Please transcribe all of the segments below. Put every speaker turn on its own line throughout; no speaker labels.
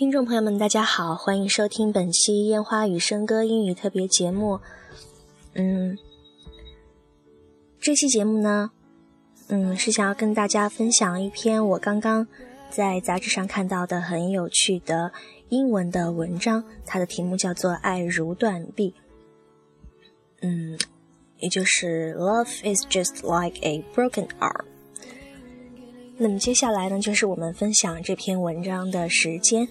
听众朋友们，大家好，欢迎收听本期《烟花与笙歌》英语特别节目。嗯，这期节目呢，嗯，是想要跟大家分享一篇我刚刚在杂志上看到的很有趣的英文的文章，它的题目叫做《爱如断臂》。嗯，也就是 “Love is just like a broken arm”。那么接下来呢，就是我们分享这篇文章的时间。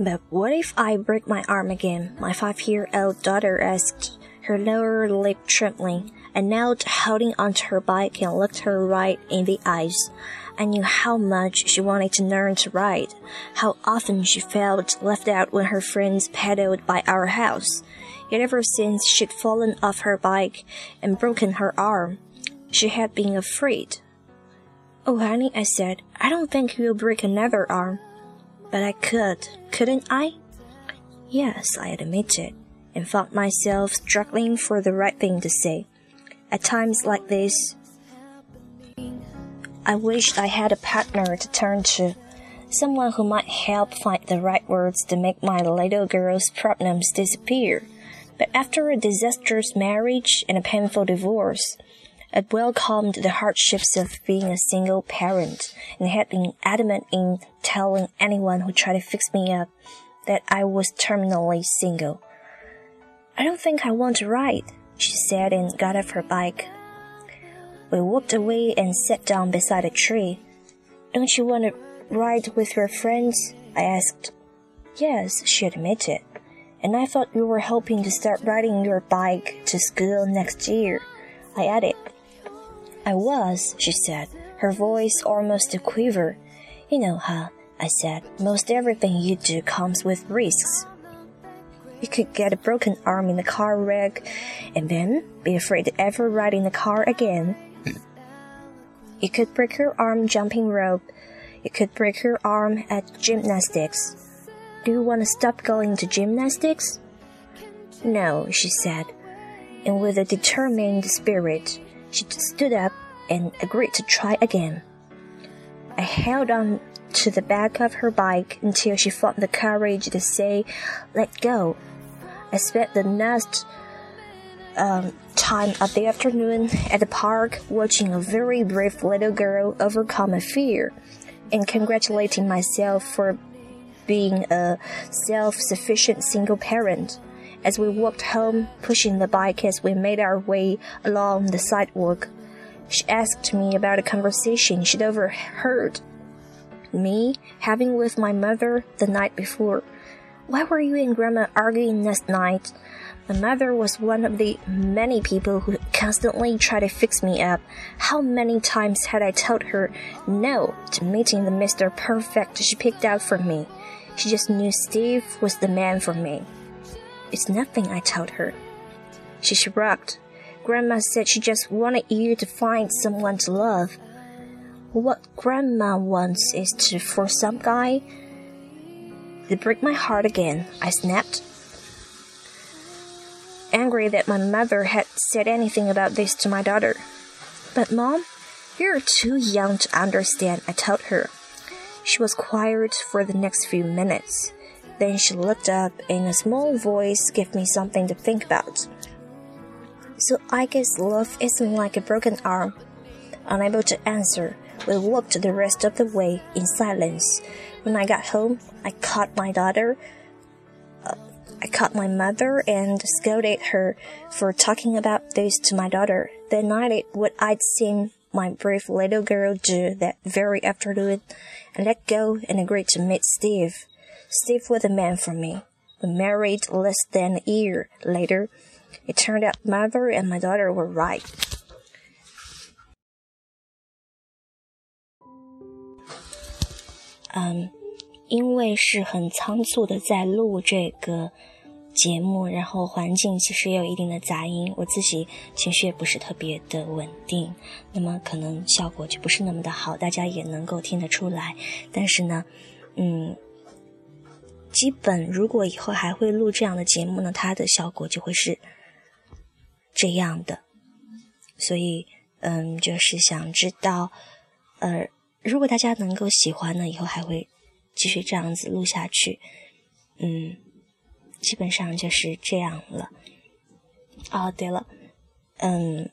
But what if I break my arm again? My five-year-old daughter asked, her lower lip trembling. I knelt, holding onto her bike, and looked her right in the eyes. I knew how much she wanted to learn to ride, how often she felt left out when her friends pedaled by our house. Yet ever since she'd fallen off her bike and broken her arm, she had been afraid. Oh, honey, I said, I don't think you'll break another arm. But I could, couldn't I? Yes, I admitted, and found myself struggling for the right thing to say. At times like this, I wished I had a partner to turn to, someone who might help find the right words to make my little girl's problems disappear. But after a disastrous marriage and a painful divorce, I welcomed the hardships of being a single parent and had been adamant in telling anyone who tried to fix me up that I was terminally single. I don't think I want to ride, she said and got off her bike. We walked away and sat down beside a tree. Don't you want to ride with your friends? I asked. Yes, she admitted. And I thought you were hoping to start riding your bike to school next year. I added. I was, she said, her voice almost a quiver. You know, huh? I said, most everything you do comes with risks. You could get a broken arm in a car wreck and then be afraid to ever ride in a car again. You could break your arm jumping rope. You could break your arm at gymnastics. Do you want to stop going to gymnastics? No, she said, and with a determined spirit, she stood up and agreed to try again. I held on to the back of her bike until she found the courage to say, Let go. I spent the next um, time of the afternoon at the park watching a very brave little girl overcome a fear and congratulating myself for being a self sufficient single parent. As we walked home, pushing the bike as we made our way along the sidewalk, she asked me about a conversation she'd overheard me having with my mother the night before. Why were you and Grandma arguing last night? My mother was one of the many people who constantly try to fix me up. How many times had I told her no to meeting the Mr. Perfect she picked out for me? She just knew Steve was the man for me. It's nothing, I told her. She shrugged. Grandma said she just wanted you to find someone to love. What Grandma wants is to for some guy to break my heart again, I snapped. Angry that my mother had said anything about this to my daughter. But, Mom, you're too young to understand, I told her. She was quiet for the next few minutes. Then she looked up and a small voice gave me something to think about. So I guess love isn't like a broken arm. Unable to answer, we walked the rest of the way in silence. When I got home, I caught my daughter. Uh, I caught my mother and scolded her for talking about this to my daughter. Then I did what I'd seen my brave little girl do that very afternoon and let go and agreed to meet Steve. Steve was the man for me. We married less than a year later. It turned out mother and my daughter were right. 嗯，因为是很仓促的在录这个节目，然后环境其实也有一定的杂音，我自己情绪也不是特别的稳定，那么可能效果就不是那么的好，大家也能够听得出来。但是呢，嗯。基本如果以后还会录这样的节目呢，它的效果就会是这样的。所以，嗯，就是想知道，呃，如果大家能够喜欢呢，以后还会继续这样子录下去。嗯，基本上就是这样了。哦，对了，嗯，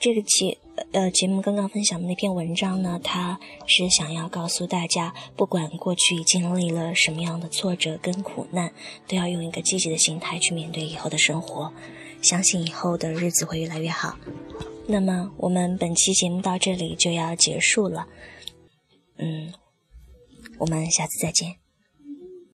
这个节呃节目刚刚分享的那篇文章呢，它是想要告诉大家，不管过去经历了什么样的挫折跟苦难，都要用一个积极的心态去面对以后的生活，相信以后的日子会越来越好。那么，我们本期节目到这里就要结束了。嗯，我们下次再见。